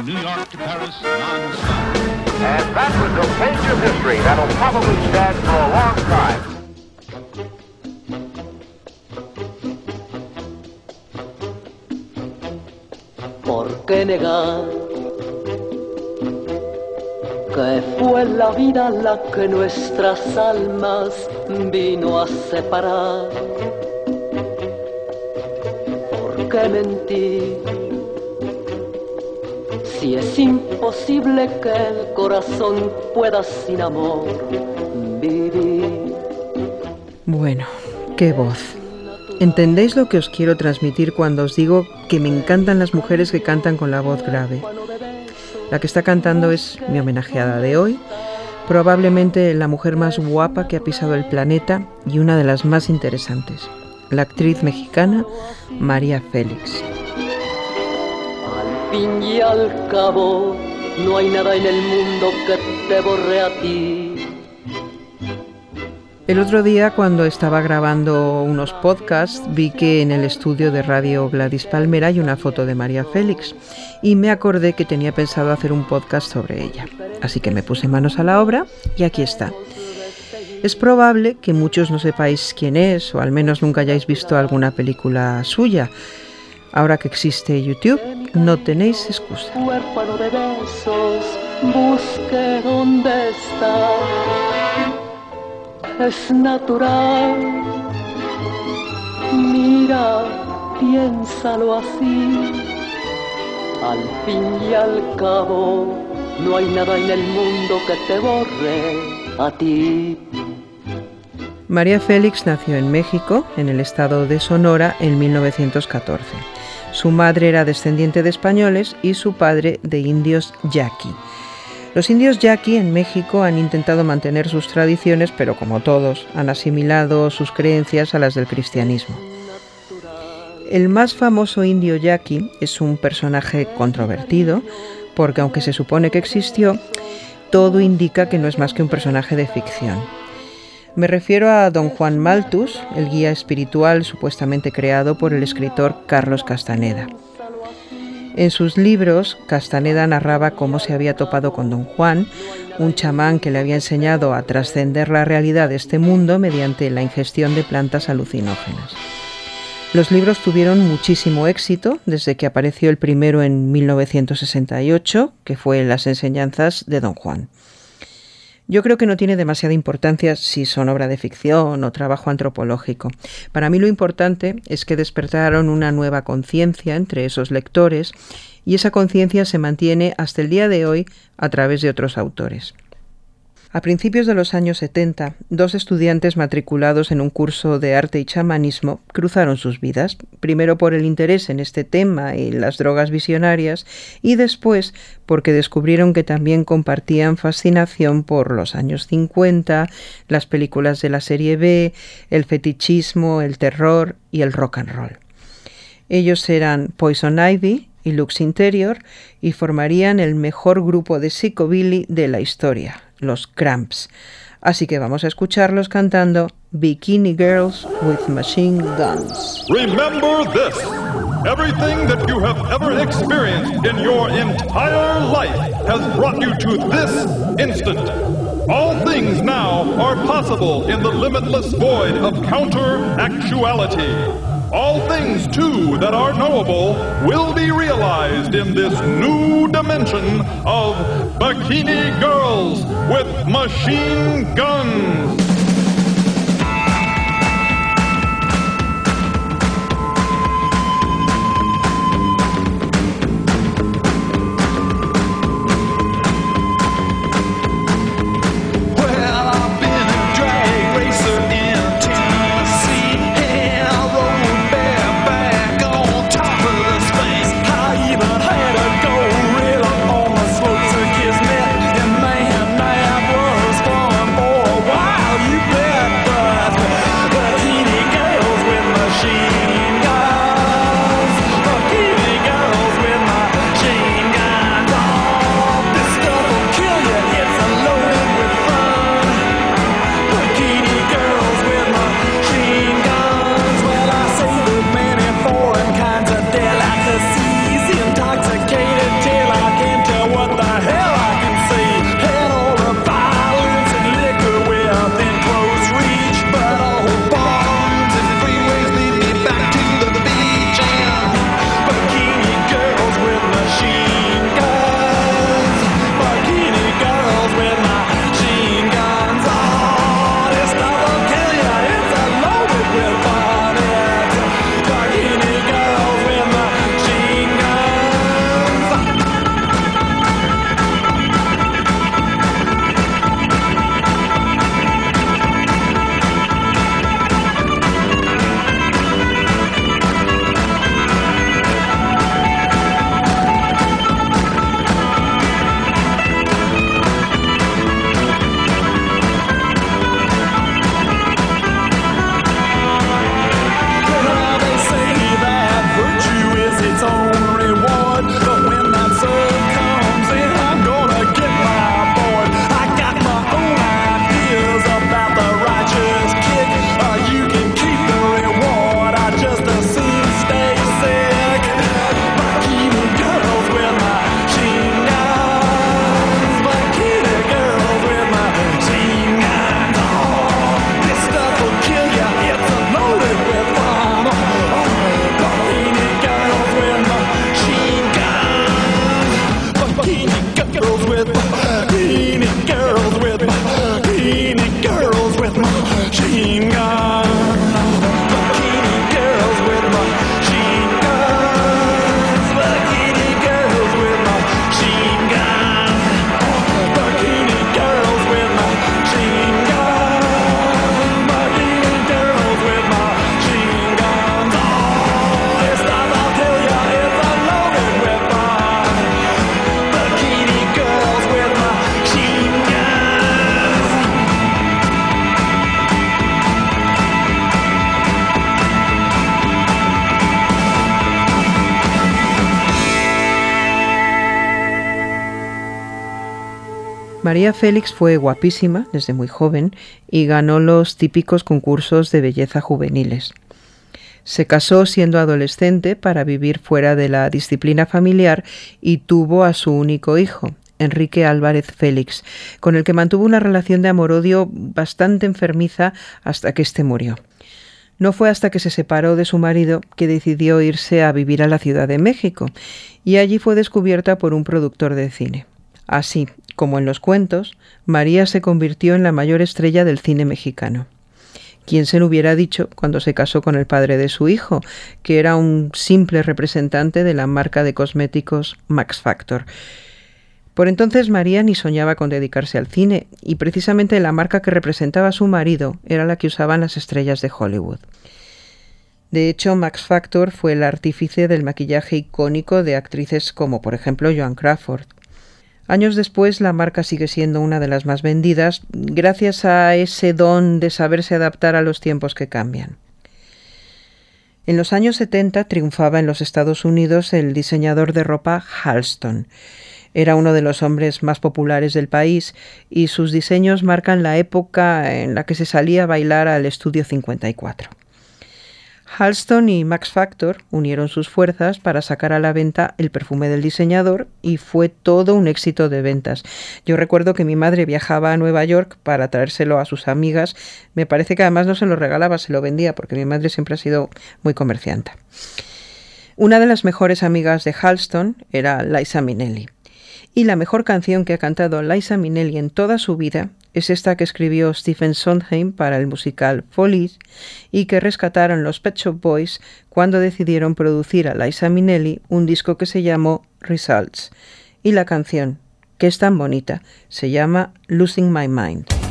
New York to Paris non-stop. And that was a page of history that'll probably stand for a long time. ¿Por qué negar que fue la vida la que nuestras almas vino a separar? ¿Por qué mentir? Si es imposible que el corazón pueda sin amor vivir. Bueno, qué voz. ¿Entendéis lo que os quiero transmitir cuando os digo que me encantan las mujeres que cantan con la voz grave? La que está cantando es mi homenajeada de hoy, probablemente la mujer más guapa que ha pisado el planeta y una de las más interesantes, la actriz mexicana María Félix. Y al cabo, no hay nada en el mundo que te borre a ti. El otro día cuando estaba grabando unos podcasts vi que en el estudio de radio Gladys Palmer hay una foto de María Félix y me acordé que tenía pensado hacer un podcast sobre ella. Así que me puse manos a la obra y aquí está. Es probable que muchos no sepáis quién es o al menos nunca hayáis visto alguna película suya. Ahora que existe YouTube, no tenéis excusa. Huérfano de besos, busque dónde está. Es natural. Mira, piénsalo así. Al fin y al cabo, no hay nada en el mundo que te borre a ti. María Félix nació en México, en el estado de Sonora, en 1914. Su madre era descendiente de españoles y su padre de indios yaqui. Los indios yaqui en México han intentado mantener sus tradiciones, pero como todos, han asimilado sus creencias a las del cristianismo. El más famoso indio yaqui es un personaje controvertido, porque aunque se supone que existió, todo indica que no es más que un personaje de ficción. Me refiero a don Juan Malthus, el guía espiritual supuestamente creado por el escritor Carlos Castaneda. En sus libros, Castaneda narraba cómo se había topado con don Juan, un chamán que le había enseñado a trascender la realidad de este mundo mediante la ingestión de plantas alucinógenas. Los libros tuvieron muchísimo éxito desde que apareció el primero en 1968, que fue Las enseñanzas de don Juan. Yo creo que no tiene demasiada importancia si son obra de ficción o trabajo antropológico. Para mí lo importante es que despertaron una nueva conciencia entre esos lectores y esa conciencia se mantiene hasta el día de hoy a través de otros autores. A principios de los años 70, dos estudiantes matriculados en un curso de arte y chamanismo cruzaron sus vidas, primero por el interés en este tema y las drogas visionarias, y después porque descubrieron que también compartían fascinación por los años 50, las películas de la serie B, el fetichismo, el terror y el rock and roll. Ellos eran Poison Ivy y Lux Interior y formarían el mejor grupo de psychobilly de la historia, los Cramps. Así que vamos a escucharlos cantando Bikini Girls with Machine Guns. Remember this everything that you have ever experienced in your entire life has brought you to this instant. All things now are possible in the limitless void of counter actuality. All things, too, that are knowable will be realized in this new dimension of Bikini Girls with Machine Guns. María Félix fue guapísima desde muy joven y ganó los típicos concursos de belleza juveniles. Se casó siendo adolescente para vivir fuera de la disciplina familiar y tuvo a su único hijo, Enrique Álvarez Félix, con el que mantuvo una relación de amor-odio bastante enfermiza hasta que éste murió. No fue hasta que se separó de su marido que decidió irse a vivir a la Ciudad de México, y allí fue descubierta por un productor de cine. Así, como en los cuentos, María se convirtió en la mayor estrella del cine mexicano. ¿Quién se lo hubiera dicho cuando se casó con el padre de su hijo, que era un simple representante de la marca de cosméticos Max Factor? Por entonces María ni soñaba con dedicarse al cine, y precisamente la marca que representaba a su marido era la que usaban las estrellas de Hollywood. De hecho, Max Factor fue el artífice del maquillaje icónico de actrices como, por ejemplo, Joan Crawford. Años después, la marca sigue siendo una de las más vendidas gracias a ese don de saberse adaptar a los tiempos que cambian. En los años 70 triunfaba en los Estados Unidos el diseñador de ropa Halston. Era uno de los hombres más populares del país y sus diseños marcan la época en la que se salía a bailar al Estudio 54. Halston y Max Factor unieron sus fuerzas para sacar a la venta el perfume del diseñador y fue todo un éxito de ventas. Yo recuerdo que mi madre viajaba a Nueva York para traérselo a sus amigas. Me parece que además no se lo regalaba, se lo vendía, porque mi madre siempre ha sido muy comerciante. Una de las mejores amigas de Halston era Liza Minnelli. Y la mejor canción que ha cantado Liza Minnelli en toda su vida es esta que escribió Stephen Sondheim para el musical Follies y que rescataron los Pet Shop Boys cuando decidieron producir a Liza Minnelli un disco que se llamó Results. Y la canción, que es tan bonita, se llama Losing My Mind.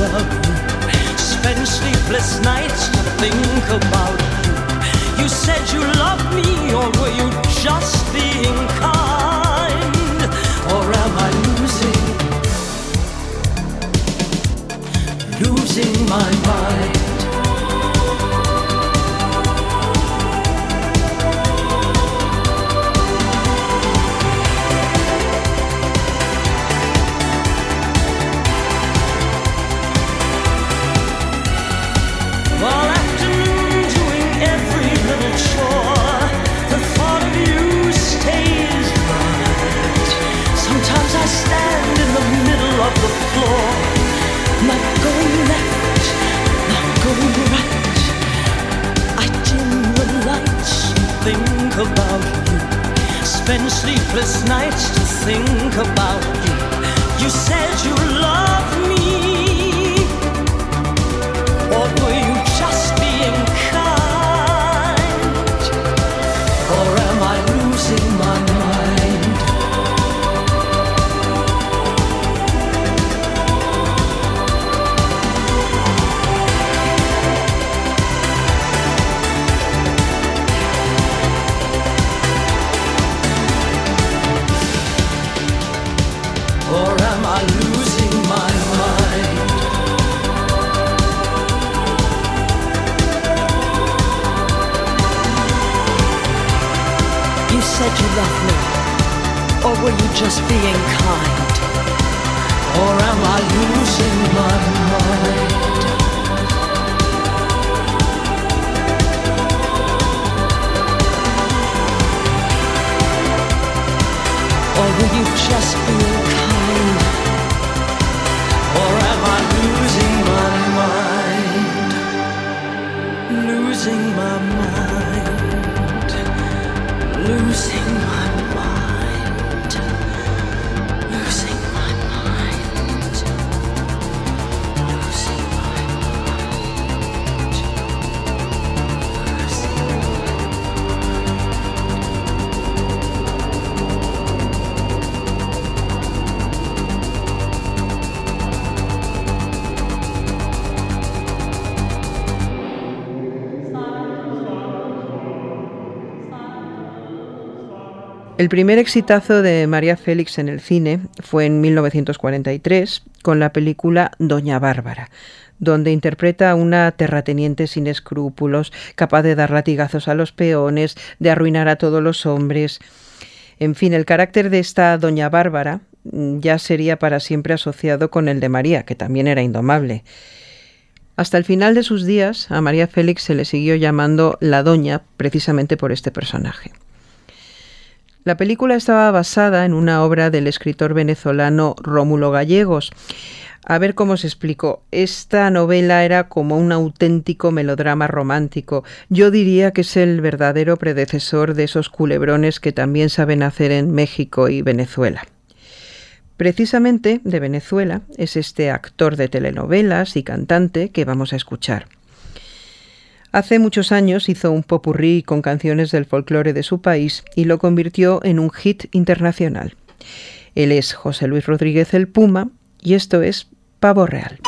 Spend sleepless nights to think about you. You said you loved me, sleepless nights to think about 无限乱。El primer exitazo de María Félix en el cine fue en 1943 con la película Doña Bárbara, donde interpreta a una terrateniente sin escrúpulos, capaz de dar latigazos a los peones, de arruinar a todos los hombres. En fin, el carácter de esta Doña Bárbara mm, ya sería para siempre asociado con el de María, que también era indomable. Hasta el final de sus días, a María Félix se le siguió llamando la Doña precisamente por este personaje. La película estaba basada en una obra del escritor venezolano Rómulo Gallegos. A ver cómo se explicó. Esta novela era como un auténtico melodrama romántico. Yo diría que es el verdadero predecesor de esos culebrones que también saben hacer en México y Venezuela. Precisamente de Venezuela es este actor de telenovelas y cantante que vamos a escuchar. Hace muchos años hizo un popurrí con canciones del folclore de su país y lo convirtió en un hit internacional. Él es José Luis Rodríguez el Puma y esto es Pavo Real.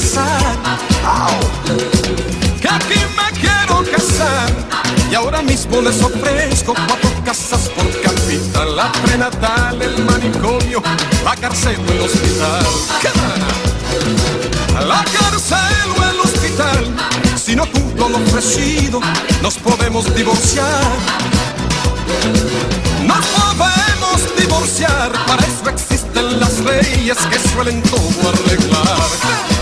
Casar. Que aquí me quiero casar y ahora mismo les ofrezco cuatro casas por capital. La prenatal, el manicomio, la cárcel o el hospital. La cárcel o el hospital, si no cumplo lo ofrecido, nos podemos divorciar. Nos podemos divorciar, para eso existen las leyes que suelen todo arreglar.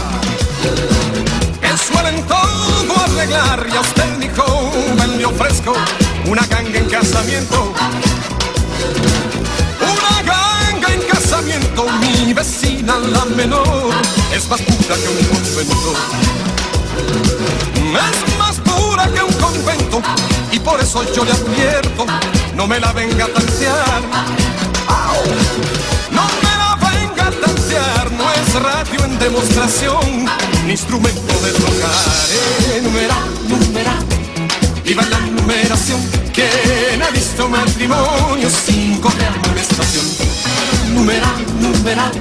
Que suelen todo arreglar, y a usted, mi joven, le ofrezco una ganga en casamiento. Una ganga en casamiento, mi vecina la menor es más pura que un convento. Es más pura que un convento y por eso yo le advierto, no me la venga a tantear. No me la venga a tantear, radio en demostración, ni instrumento de tocar. Numeral, numeral, viva la numeración. ¿Quién ha visto matrimonio sin correr amonestación? Numeral, numeral,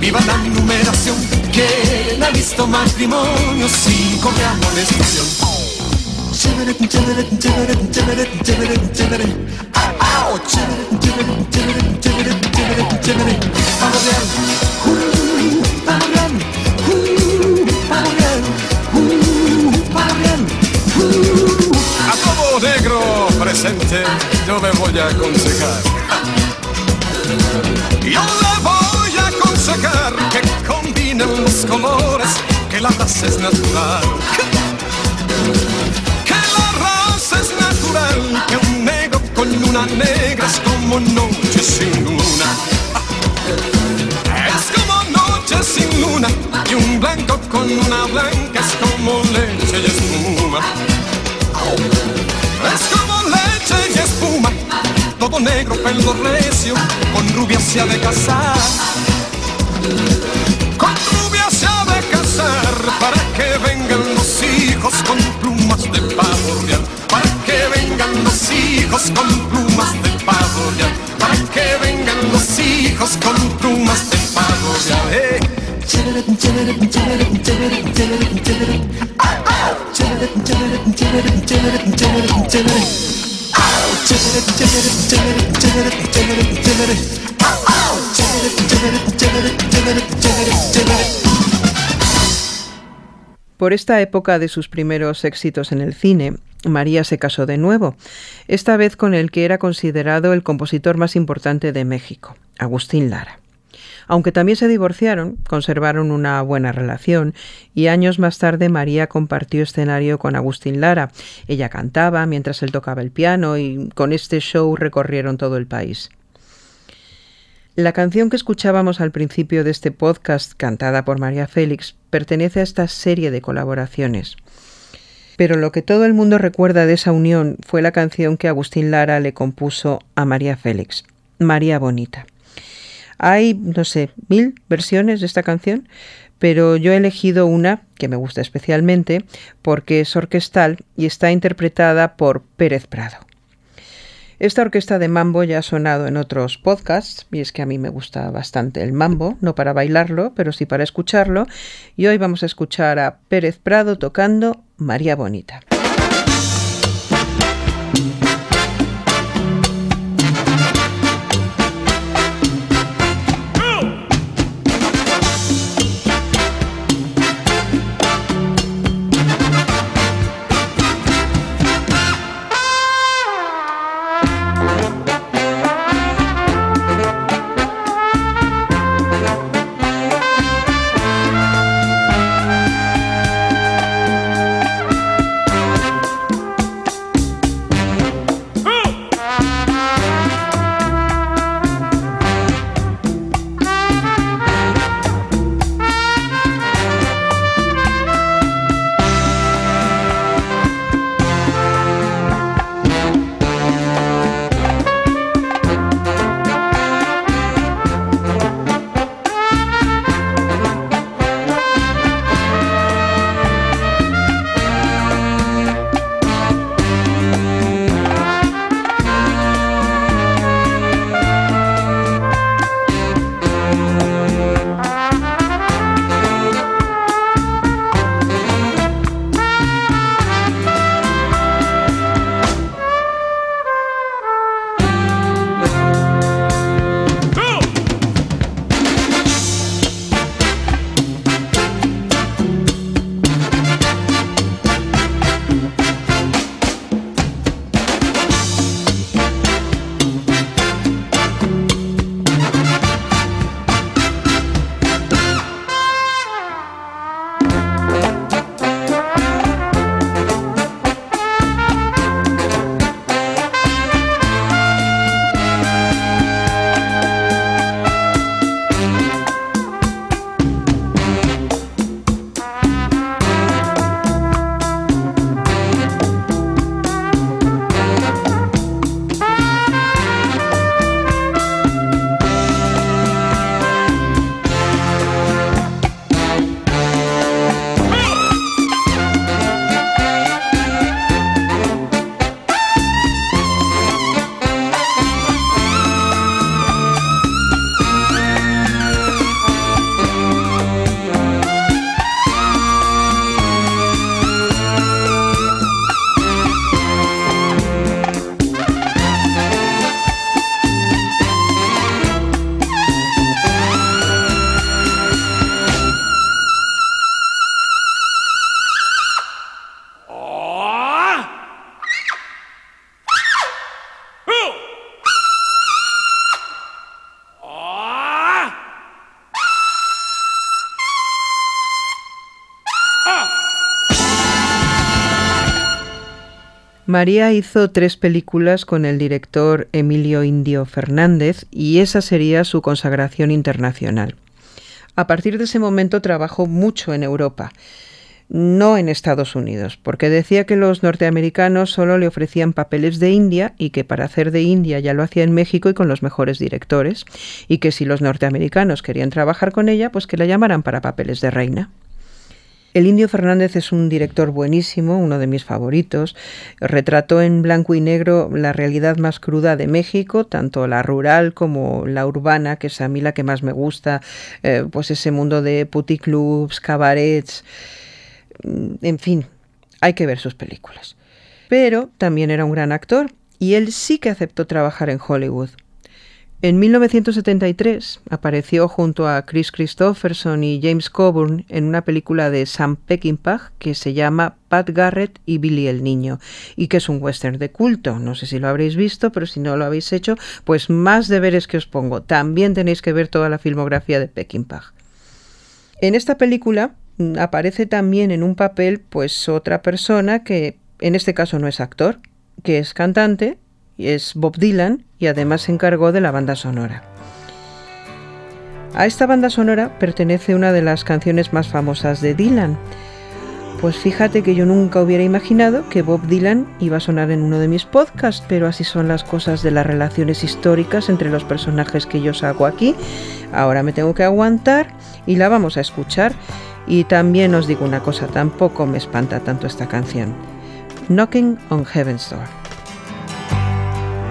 viva la numeración. ¿Quién ha visto matrimonio sin correr amonestación? A todo negro presente yo me voy a aconsejar. Yo le voy a aconsejar que combinen los colores, que la raza es natural. Que la raza es natural, que un con una negra es como noche sin luna. Es como noche sin luna, y un blanco con una blanca es como leche y espuma. Es como leche y espuma, todo negro, pelo recio, con rubia se ha de casar. Hijos con plumas de pavo real. Para que vengan los hijos con plumas de pavo real. Eh. Por esta época de sus primeros éxitos en el cine, María se casó de nuevo, esta vez con el que era considerado el compositor más importante de México, Agustín Lara. Aunque también se divorciaron, conservaron una buena relación y años más tarde María compartió escenario con Agustín Lara. Ella cantaba mientras él tocaba el piano y con este show recorrieron todo el país. La canción que escuchábamos al principio de este podcast, cantada por María Félix, pertenece a esta serie de colaboraciones. Pero lo que todo el mundo recuerda de esa unión fue la canción que Agustín Lara le compuso a María Félix, María Bonita. Hay, no sé, mil versiones de esta canción, pero yo he elegido una que me gusta especialmente porque es orquestal y está interpretada por Pérez Prado. Esta orquesta de mambo ya ha sonado en otros podcasts, y es que a mí me gusta bastante el mambo, no para bailarlo, pero sí para escucharlo, y hoy vamos a escuchar a Pérez Prado tocando María Bonita. María hizo tres películas con el director Emilio Indio Fernández y esa sería su consagración internacional. A partir de ese momento trabajó mucho en Europa, no en Estados Unidos, porque decía que los norteamericanos solo le ofrecían papeles de India y que para hacer de India ya lo hacía en México y con los mejores directores, y que si los norteamericanos querían trabajar con ella, pues que la llamaran para papeles de reina. El Indio Fernández es un director buenísimo, uno de mis favoritos. Retrató en blanco y negro la realidad más cruda de México, tanto la rural como la urbana, que es a mí la que más me gusta, eh, pues ese mundo de puticlubs, cabarets, mm, en fin, hay que ver sus películas. Pero también era un gran actor y él sí que aceptó trabajar en Hollywood. En 1973 apareció junto a Chris Christopherson y James Coburn en una película de Sam Peckinpah que se llama Pat Garrett y Billy el Niño y que es un western de culto. No sé si lo habréis visto, pero si no lo habéis hecho, pues más deberes que os pongo. También tenéis que ver toda la filmografía de Peckinpah. En esta película mm, aparece también en un papel pues otra persona que en este caso no es actor, que es cantante es Bob Dylan y además se encargó de la banda sonora. A esta banda sonora pertenece una de las canciones más famosas de Dylan. Pues fíjate que yo nunca hubiera imaginado que Bob Dylan iba a sonar en uno de mis podcasts, pero así son las cosas de las relaciones históricas entre los personajes que yo saco aquí. Ahora me tengo que aguantar y la vamos a escuchar. Y también os digo una cosa, tampoco me espanta tanto esta canción. Knocking on Heaven's Door.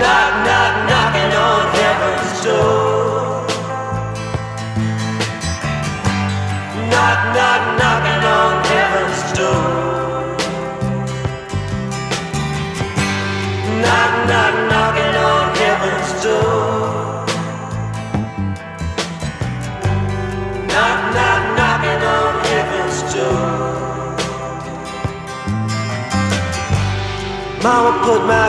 Knock, knock, knocking on heaven's door. Knock, knock, knocking on heaven's door. Knock, knock, knocking on heaven's door. Knock, knock, knocking on heaven's door. Mama put my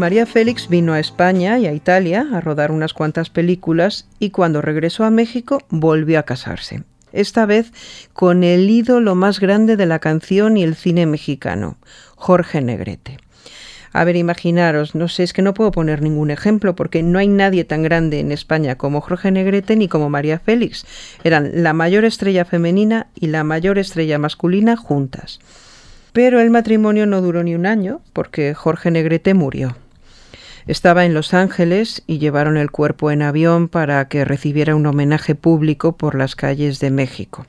María Félix vino a España y a Italia a rodar unas cuantas películas y cuando regresó a México volvió a casarse. Esta vez con el ídolo más grande de la canción y el cine mexicano, Jorge Negrete. A ver, imaginaros, no sé, es que no puedo poner ningún ejemplo porque no hay nadie tan grande en España como Jorge Negrete ni como María Félix. Eran la mayor estrella femenina y la mayor estrella masculina juntas. Pero el matrimonio no duró ni un año porque Jorge Negrete murió. Estaba en Los Ángeles y llevaron el cuerpo en avión para que recibiera un homenaje público por las calles de México.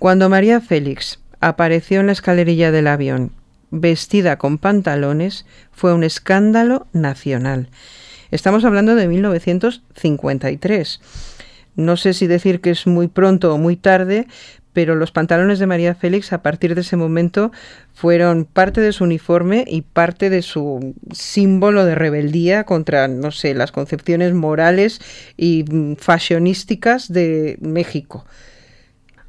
Cuando María Félix apareció en la escalerilla del avión vestida con pantalones, fue un escándalo nacional. Estamos hablando de 1953. No sé si decir que es muy pronto o muy tarde, pero los pantalones de María Félix a partir de ese momento fueron parte de su uniforme y parte de su símbolo de rebeldía contra, no sé, las concepciones morales y mm, fashionísticas de México.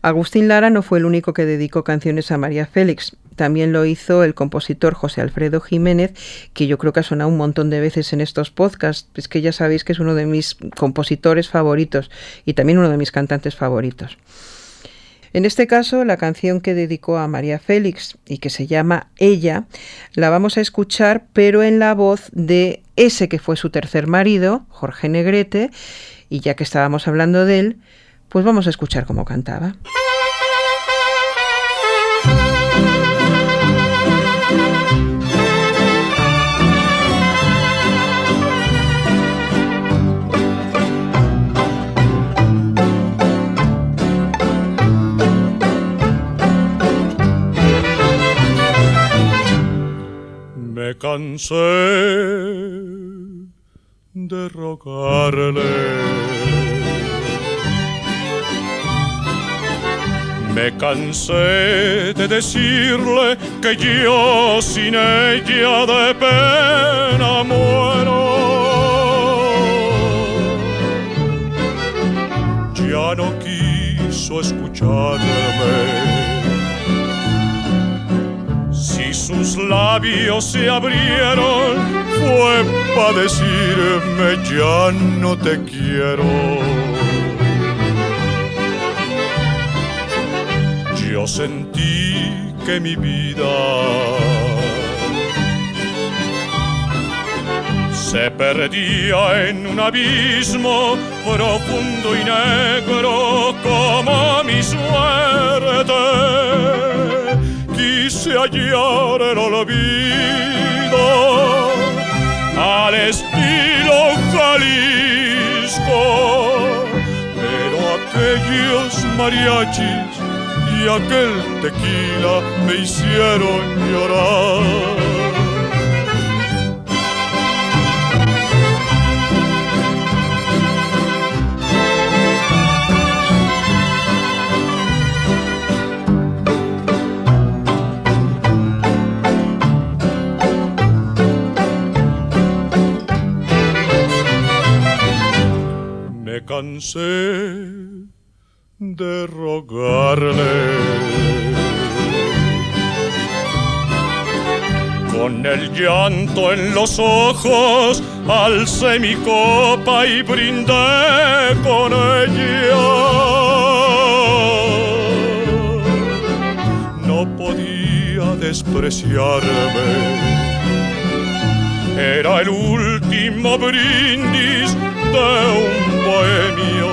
Agustín Lara no fue el único que dedicó canciones a María Félix. También lo hizo el compositor José Alfredo Jiménez, que yo creo que ha sonado un montón de veces en estos podcasts. Es que ya sabéis que es uno de mis compositores favoritos y también uno de mis cantantes favoritos. En este caso, la canción que dedicó a María Félix y que se llama Ella, la vamos a escuchar, pero en la voz de ese que fue su tercer marido, Jorge Negrete, y ya que estábamos hablando de él, pues vamos a escuchar cómo cantaba. Me cansé de rogarle Me cansé de decirle que yo sin ella de pena muero. Ya no quiso escucharme. Sus labios se abrieron, fue para decirme ya no te quiero. Yo sentí que mi vida se perdía en un abismo profundo y negro como mi suerte. Quise hallar el olvido al estilo Jalisco, pero aquellos mariachis y aquel tequila me hicieron llorar. Cansé de rogarle. Con el llanto en los ojos, alcé mi copa y brindé con ella. No podía despreciarme. Era el último brindis de un bohemio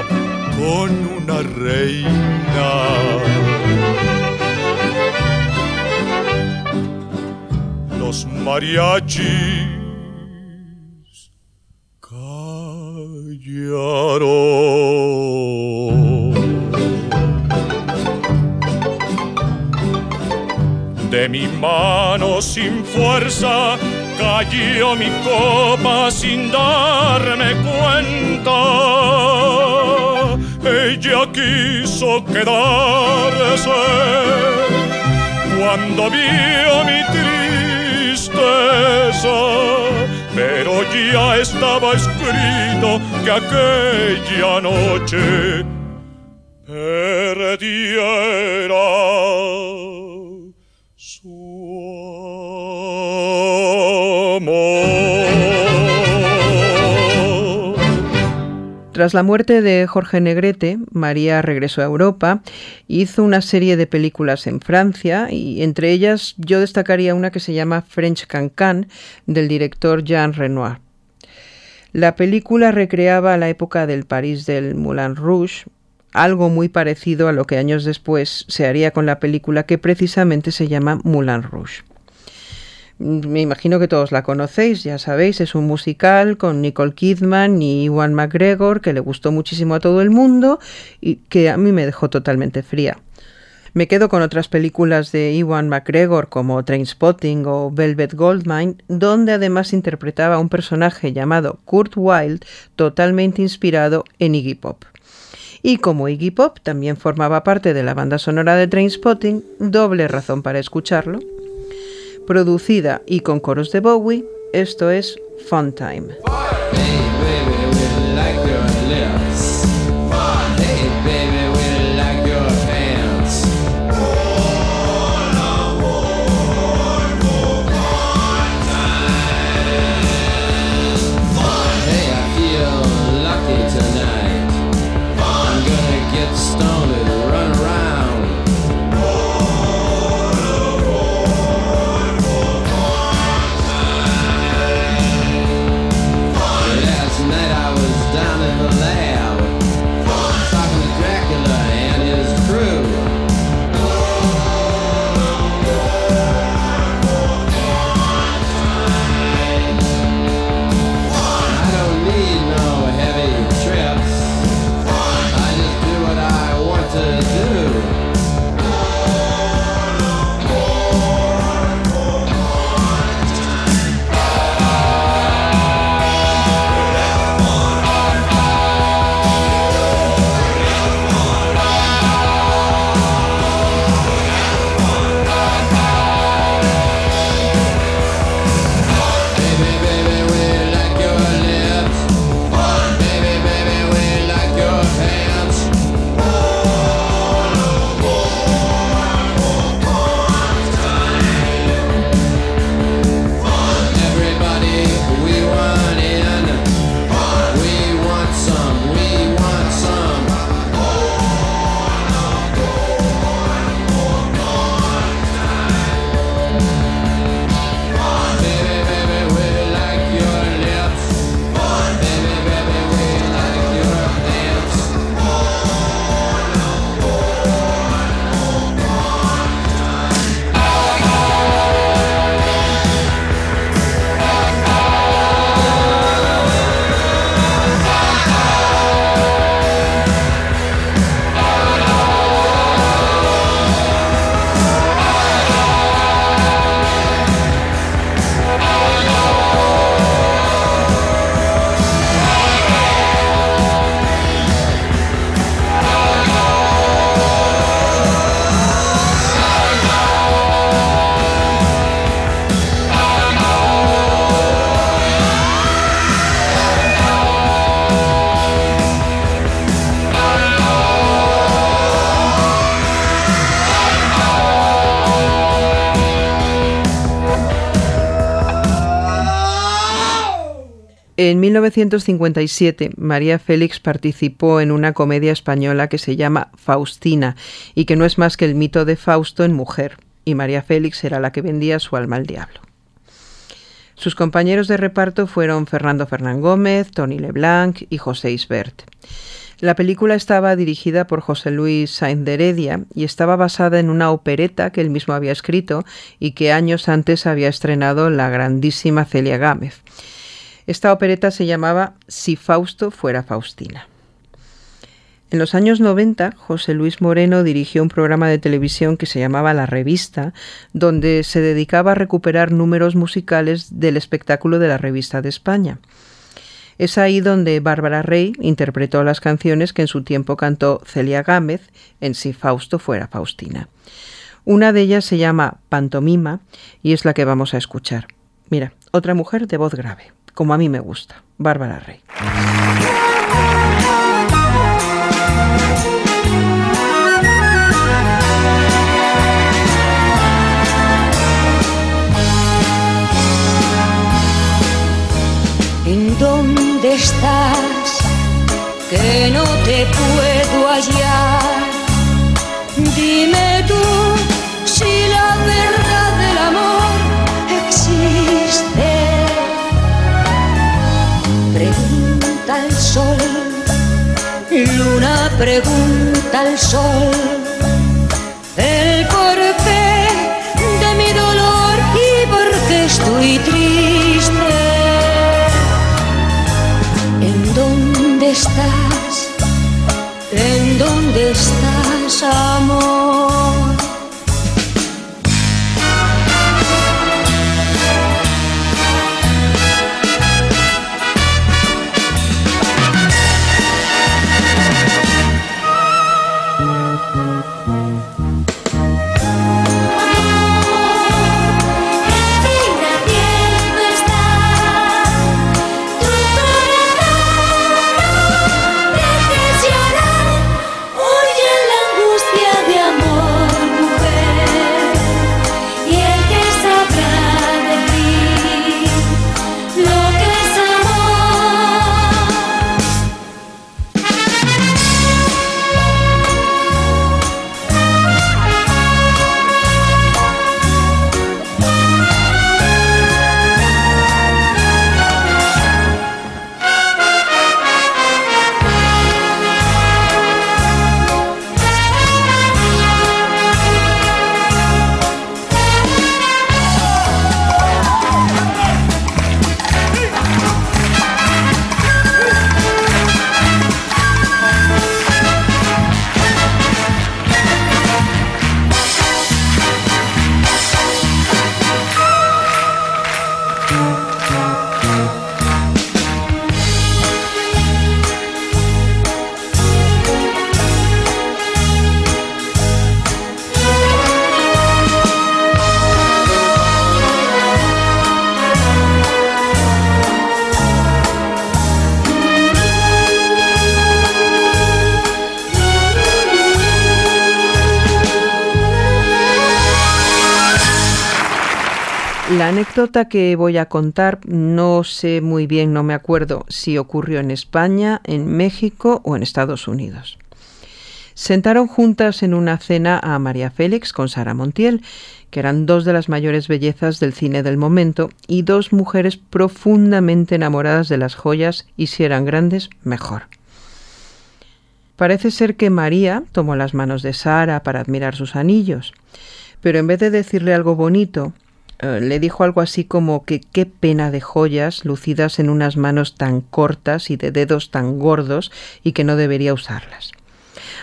con una reina. Los mariachis callaron. De mi mano sin fuerza cayó mi copa sin darme cuenta. Ella quiso quedarse. Cuando vio mi tristeza, pero ya estaba escrito que aquella noche perdiera Tras la muerte de Jorge Negrete, María regresó a Europa, hizo una serie de películas en Francia y entre ellas yo destacaría una que se llama French Cancan del director Jean Renoir. La película recreaba la época del París del Moulin Rouge, algo muy parecido a lo que años después se haría con la película que precisamente se llama Moulin Rouge. Me imagino que todos la conocéis, ya sabéis, es un musical con Nicole Kidman y Iwan McGregor que le gustó muchísimo a todo el mundo y que a mí me dejó totalmente fría. Me quedo con otras películas de Iwan McGregor como Trainspotting o Velvet Goldmine, donde además interpretaba a un personaje llamado Kurt Wilde totalmente inspirado en Iggy Pop. Y como Iggy Pop también formaba parte de la banda sonora de Trainspotting, doble razón para escucharlo. Producida y con coros de Bowie, esto es Fun Time. En 1957, María Félix participó en una comedia española que se llama Faustina y que no es más que el mito de Fausto en mujer, y María Félix era la que vendía su alma al diablo. Sus compañeros de reparto fueron Fernando Fernán Gómez, Tony Leblanc y José Isbert. La película estaba dirigida por José Luis Sainz de Heredia y estaba basada en una opereta que él mismo había escrito y que años antes había estrenado la grandísima Celia Gámez. Esta opereta se llamaba Si Fausto fuera Faustina. En los años 90, José Luis Moreno dirigió un programa de televisión que se llamaba La Revista, donde se dedicaba a recuperar números musicales del espectáculo de la Revista de España. Es ahí donde Bárbara Rey interpretó las canciones que en su tiempo cantó Celia Gámez en Si Fausto fuera Faustina. Una de ellas se llama Pantomima y es la que vamos a escuchar. Mira, otra mujer de voz grave, como a mí me gusta, Bárbara Rey. ¿En dónde estás? Que no te puedo hallar. Pregunta al sol. El porqué de mi dolor y por qué estoy triste. ¿En dónde estás? ¿En dónde estás, La anécdota que voy a contar no sé muy bien, no me acuerdo si ocurrió en España, en México o en Estados Unidos. Sentaron juntas en una cena a María Félix con Sara Montiel, que eran dos de las mayores bellezas del cine del momento y dos mujeres profundamente enamoradas de las joyas y si eran grandes, mejor. Parece ser que María tomó las manos de Sara para admirar sus anillos, pero en vez de decirle algo bonito, eh, le dijo algo así como que qué pena de joyas lucidas en unas manos tan cortas y de dedos tan gordos y que no debería usarlas.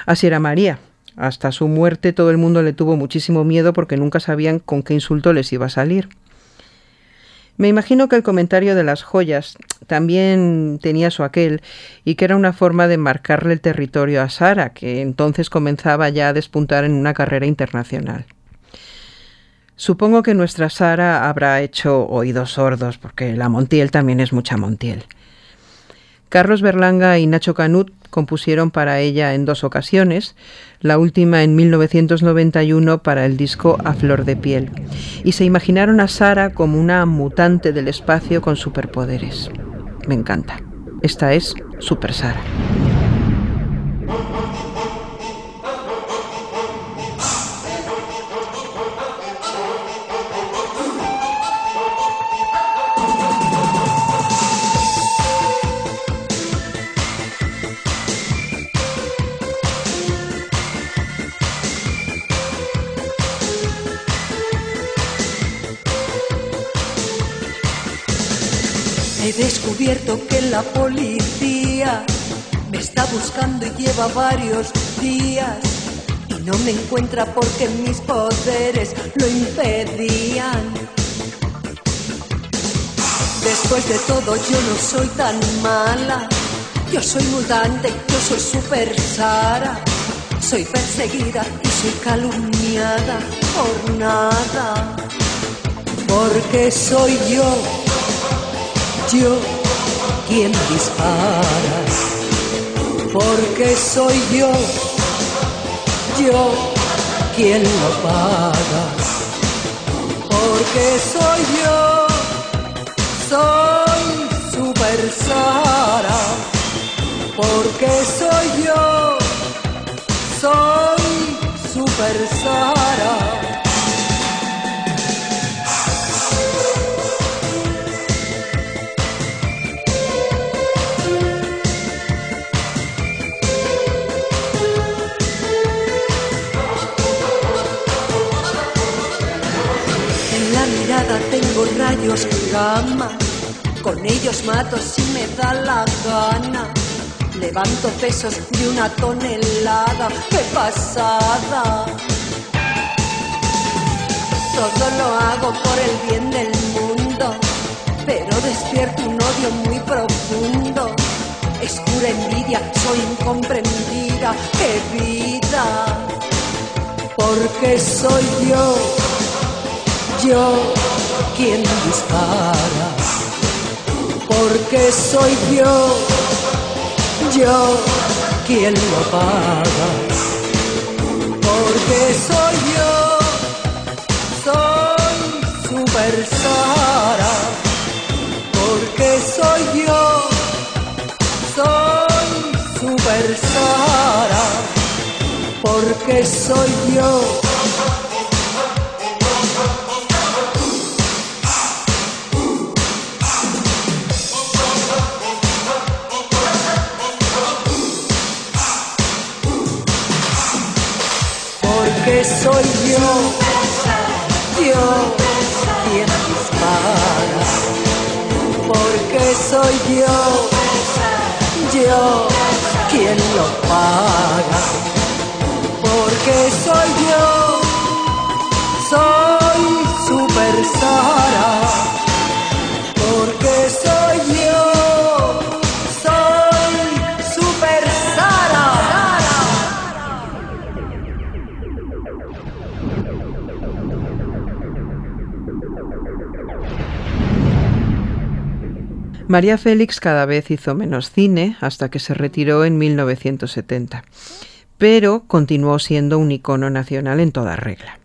Así era María. Hasta su muerte todo el mundo le tuvo muchísimo miedo porque nunca sabían con qué insulto les iba a salir. Me imagino que el comentario de las joyas también tenía su aquel y que era una forma de marcarle el territorio a Sara, que entonces comenzaba ya a despuntar en una carrera internacional. Supongo que nuestra Sara habrá hecho oídos sordos, porque la Montiel también es mucha Montiel. Carlos Berlanga y Nacho Canut compusieron para ella en dos ocasiones, la última en 1991 para el disco A Flor de Piel, y se imaginaron a Sara como una mutante del espacio con superpoderes. me encanta. Esta es Super Sara. Descubierto que la policía me está buscando y lleva varios días y no me encuentra porque mis poderes lo impedían. Después de todo yo no soy tan mala, yo soy mutante, yo soy super Sara. Soy perseguida y soy calumniada por nada, porque soy yo yo quien dispara, porque soy yo, yo quien lo paga, porque soy yo, soy Super Sara, porque soy yo, soy Super Sara. Rayos gamma, con ellos mato si me da la gana. Levanto pesos de una tonelada, qué pasada. Todo lo hago por el bien del mundo, pero despierto un odio muy profundo. Es pura envidia, soy incomprendida, qué vida. Porque soy yo yo quien dispara, porque soy yo, yo quien lo paga, porque soy María Félix cada vez hizo menos cine hasta que se retiró en 1970, pero continuó siendo un icono nacional en toda regla.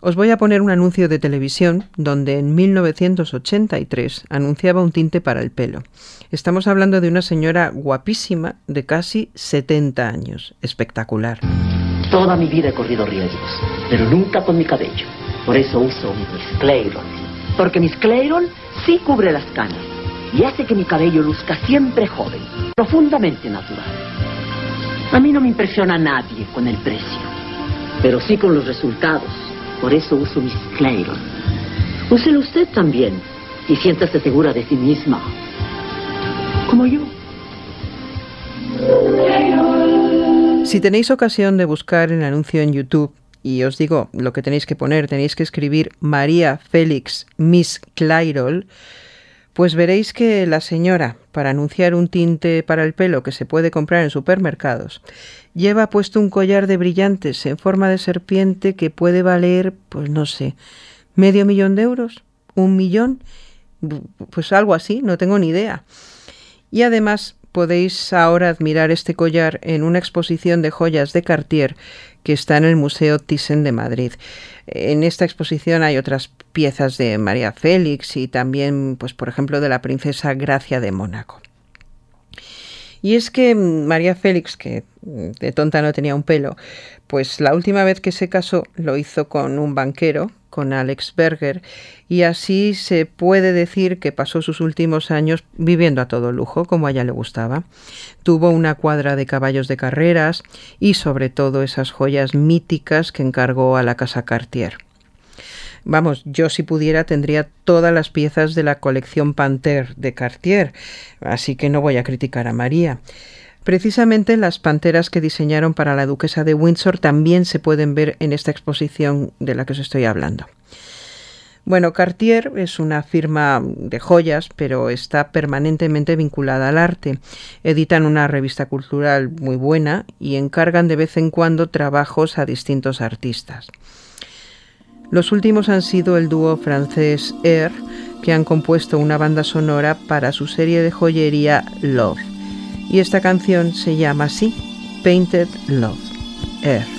Os voy a poner un anuncio de televisión donde en 1983 anunciaba un tinte para el pelo. Estamos hablando de una señora guapísima de casi 70 años, espectacular. Toda mi vida he corrido riesgos, pero nunca con mi cabello. Por eso uso mis Clairon. Porque mis Clairon sí cubre las canas y hace que mi cabello luzca siempre joven, profundamente natural. A mí no me impresiona nadie con el precio, pero sí con los resultados. Por eso uso mis Clairon. Úselo usted también y siéntase segura de sí misma. Como yo. Si tenéis ocasión de buscar el anuncio en YouTube, y os digo lo que tenéis que poner, tenéis que escribir María Félix Miss Clairol, pues veréis que la señora, para anunciar un tinte para el pelo que se puede comprar en supermercados, lleva puesto un collar de brillantes en forma de serpiente que puede valer, pues no sé, medio millón de euros, un millón, pues algo así, no tengo ni idea. Y además podéis ahora admirar este collar en una exposición de joyas de Cartier que está en el Museo Thyssen de Madrid. En esta exposición hay otras piezas de María Félix y también, pues, por ejemplo, de la princesa Gracia de Mónaco. Y es que María Félix, que de tonta no tenía un pelo, pues la última vez que se casó lo hizo con un banquero, con Alex Berger, y así se puede decir que pasó sus últimos años viviendo a todo lujo, como a ella le gustaba. Tuvo una cuadra de caballos de carreras y sobre todo esas joyas míticas que encargó a la casa Cartier. Vamos, yo si pudiera tendría todas las piezas de la colección Panther de Cartier, así que no voy a criticar a María. Precisamente las panteras que diseñaron para la duquesa de Windsor también se pueden ver en esta exposición de la que os estoy hablando. Bueno, Cartier es una firma de joyas, pero está permanentemente vinculada al arte. Editan una revista cultural muy buena y encargan de vez en cuando trabajos a distintos artistas. Los últimos han sido el dúo francés Air, que han compuesto una banda sonora para su serie de joyería Love. Y esta canción se llama así, Painted Love, Air.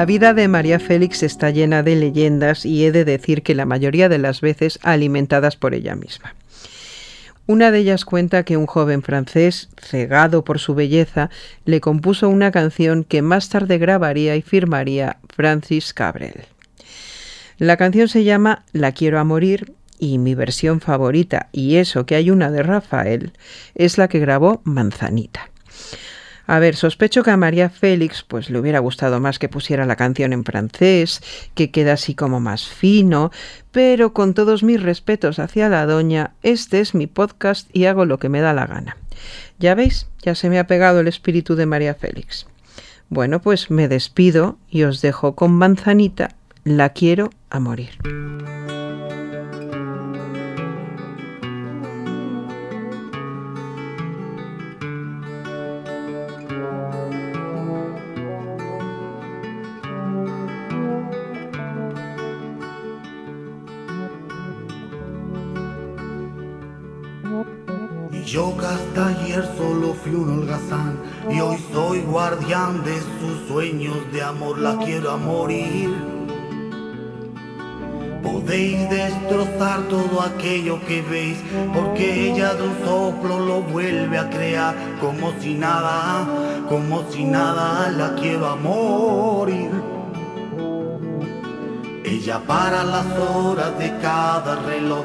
La vida de María Félix está llena de leyendas y he de decir que la mayoría de las veces alimentadas por ella misma. Una de ellas cuenta que un joven francés, cegado por su belleza, le compuso una canción que más tarde grabaría y firmaría Francis Cabrel. La canción se llama La quiero a morir y mi versión favorita, y eso que hay una de Rafael, es la que grabó Manzanita. A ver, sospecho que a María Félix pues le hubiera gustado más que pusiera la canción en francés, que queda así como más fino, pero con todos mis respetos hacia la doña, este es mi podcast y hago lo que me da la gana. Ya veis, ya se me ha pegado el espíritu de María Félix. Bueno, pues me despido y os dejo con Manzanita, la quiero a morir. Ayer solo fui un holgazán y hoy soy guardián de sus sueños de amor, la quiero a morir. Podéis destrozar todo aquello que veis, porque ella de un soplo lo vuelve a crear, como si nada, como si nada, la quiero a morir. Ella para las horas de cada reloj